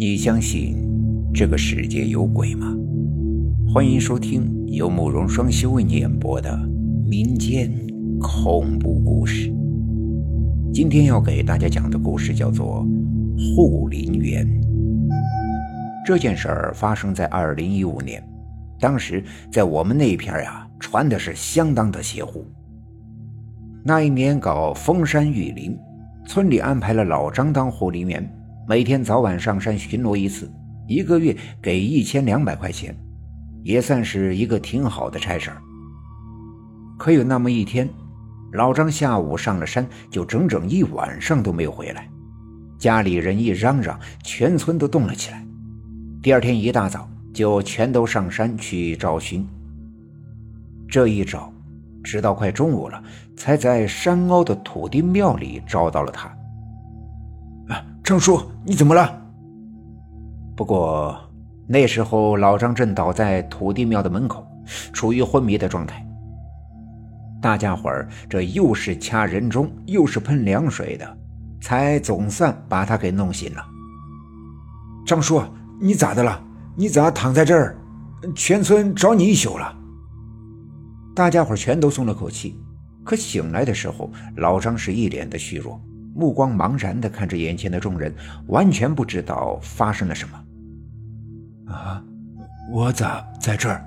你相信这个世界有鬼吗？欢迎收听由慕容双修为你演播的民间恐怖故事。今天要给大家讲的故事叫做《护林员》。这件事儿发生在二零一五年，当时在我们那片呀，传的是相当的邪乎。那一年搞封山育林，村里安排了老张当护林员。每天早晚上山巡逻一次，一个月给一千两百块钱，也算是一个挺好的差事儿可有那么一天，老张下午上了山，就整整一晚上都没有回来。家里人一嚷嚷，全村都动了起来。第二天一大早，就全都上山去找寻。这一找，直到快中午了，才在山凹的土地庙里找到了他。张叔，你怎么了？不过那时候老张正倒在土地庙的门口，处于昏迷的状态。大家伙儿这又是掐人中，又是喷凉水的，才总算把他给弄醒了。张叔，你咋的了？你咋躺在这儿？全村找你一宿了。大家伙全都松了口气，可醒来的时候，老张是一脸的虚弱。目光茫然地看着眼前的众人，完全不知道发生了什么。啊，我咋在这儿？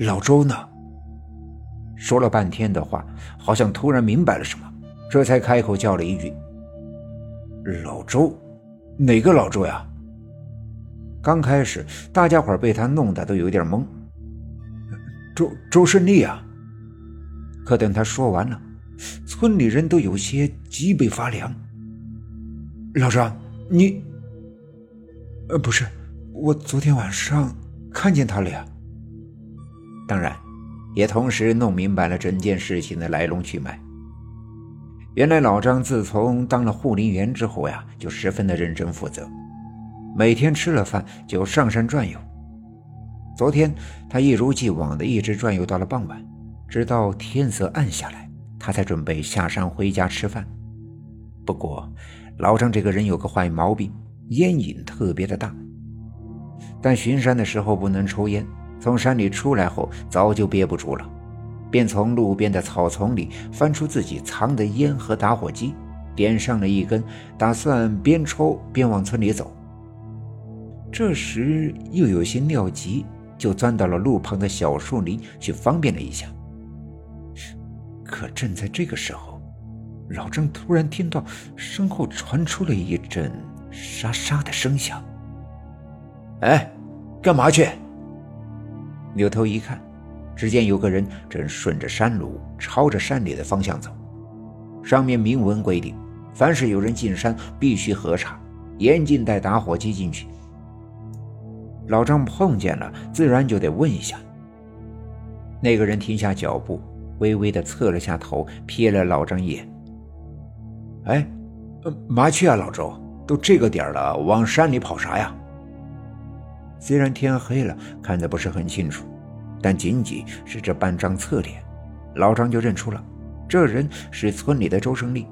老周呢？说了半天的话，好像突然明白了什么，这才开口叫了一句：“老周，哪个老周呀？”刚开始，大家伙被他弄得都有点懵。周周胜利啊！可等他说完了。村里人都有些脊背发凉。老张，你……呃，不是，我昨天晚上看见他了呀。当然，也同时弄明白了整件事情的来龙去脉。原来老张自从当了护林员之后呀，就十分的认真负责，每天吃了饭就上山转悠。昨天他一如既往的一直转悠到了傍晚，直到天色暗下来。他才准备下山回家吃饭。不过，老张这个人有个坏毛病，烟瘾特别的大。但巡山的时候不能抽烟，从山里出来后早就憋不住了，便从路边的草丛里翻出自己藏的烟和打火机，点上了一根，打算边抽边往村里走。这时又有些尿急，就钻到了路旁的小树林去方便了一下。可正在这个时候，老张突然听到身后传出了一阵沙沙的声响。哎，干嘛去？扭头一看，只见有个人正顺着山路朝着山里的方向走，上面明文规定，凡是有人进山必须核查，严禁带打火机进去。老张碰见了，自然就得问一下。那个人停下脚步。微微的侧了下头，瞥了老张一眼。哎，麻去啊，老周，都这个点了，往山里跑啥呀？虽然天黑了，看得不是很清楚，但仅仅是这半张侧脸，老张就认出了，这人是村里的周胜利，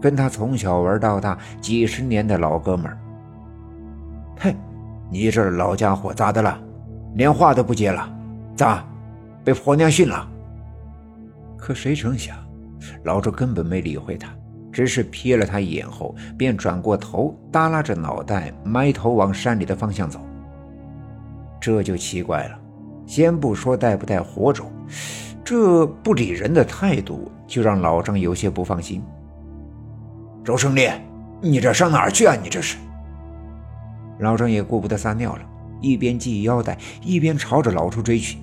跟他从小玩到大几十年的老哥们儿。嘿，你这老家伙咋的了？连话都不接了？咋，被婆娘训了？可谁成想，老周根本没理会他，只是瞥了他一眼后，便转过头，耷拉着脑袋，埋头往山里的方向走。这就奇怪了，先不说带不带火种，这不理人的态度就让老张有些不放心。周胜利，你这上哪儿去啊？你这是？老张也顾不得撒尿了，一边系腰带，一边朝着老周追去。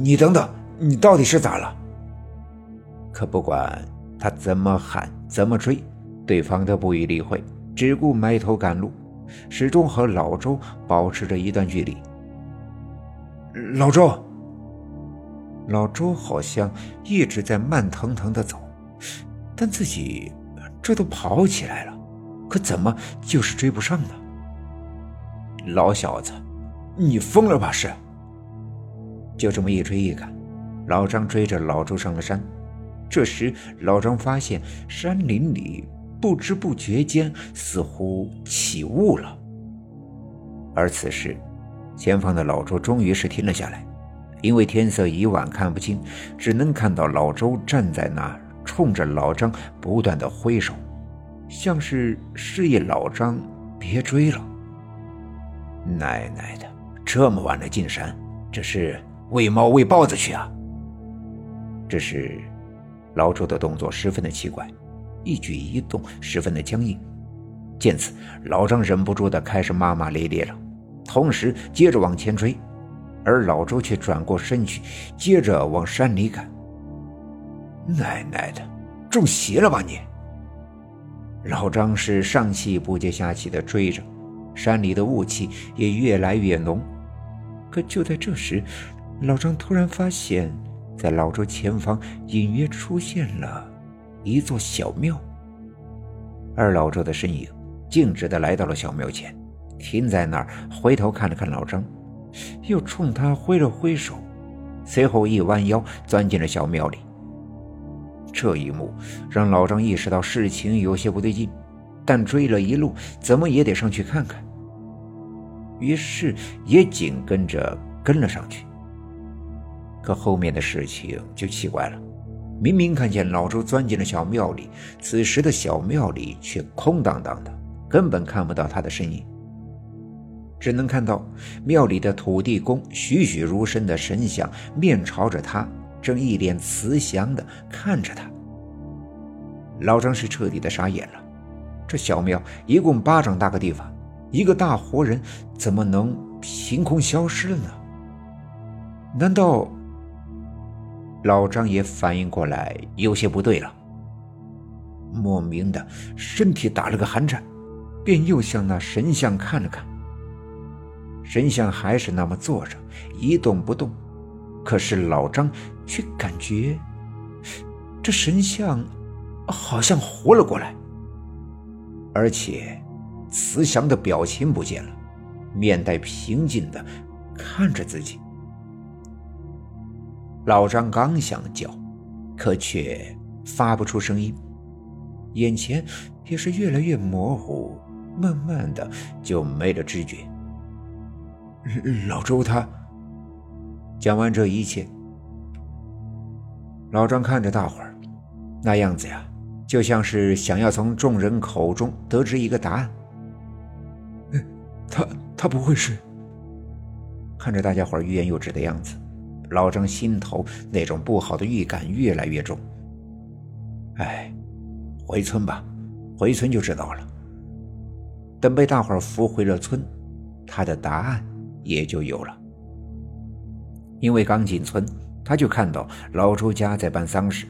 你等等，你到底是咋了？可不管他怎么喊怎么追，对方都不予理会，只顾埋头赶路，始终和老周保持着一段距离。老周，老周好像一直在慢腾腾的走，但自己这都跑起来了，可怎么就是追不上呢？老小子，你疯了吧？是？就这么一追一赶，老张追着老周上了山。这时，老张发现山林里不知不觉间似乎起雾了，而此时，前方的老周终于是停了下来，因为天色已晚，看不清，只能看到老周站在那，冲着老张不断的挥手，像是示意老张别追了。奶奶的，这么晚了进山，这是喂猫喂豹子去啊？这是老周的动作十分的奇怪，一举一动十分的僵硬。见此，老张忍不住的开始骂骂咧咧了。同时，接着往前追，而老周却转过身去，接着往山里赶。奶奶的，中邪了吧你！老张是上气不接下气的追着，山里的雾气也越来越浓。可就在这时，老张突然发现，在老周前方隐约出现了一座小庙，而老周的身影径直的来到了小庙前。停在那儿，回头看了看老张，又冲他挥了挥手，随后一弯腰钻进了小庙里。这一幕让老张意识到事情有些不对劲，但追了一路，怎么也得上去看看。于是也紧跟着跟了上去。可后面的事情就奇怪了，明明看见老周钻进了小庙里，此时的小庙里却空荡荡的，根本看不到他的身影。只能看到庙里的土地公栩栩如生的神像，面朝着他，正一脸慈祥的看着他。老张是彻底的傻眼了。这小庙一共巴掌大个地方，一个大活人怎么能凭空消失了呢？难道……老张也反应过来，有些不对了。莫名的身体打了个寒颤，便又向那神像看了看。神像还是那么坐着，一动不动。可是老张却感觉，这神像好像活了过来，而且慈祥的表情不见了，面带平静的看着自己。老张刚想叫，可却发不出声音，眼前也是越来越模糊，慢慢的就没了知觉。老周他讲完这一切，老张看着大伙儿，那样子呀，就像是想要从众人口中得知一个答案。他他不会是？看着大家伙欲言又止的样子，老张心头那种不好的预感越来越重。哎，回村吧，回村就知道了。等被大伙扶回了村，他的答案。也就有了，因为刚进村，他就看到老周家在办丧事。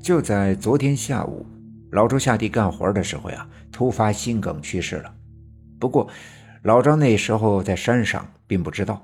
就在昨天下午，老周下地干活的时候呀，突发心梗去世了。不过，老张那时候在山上，并不知道，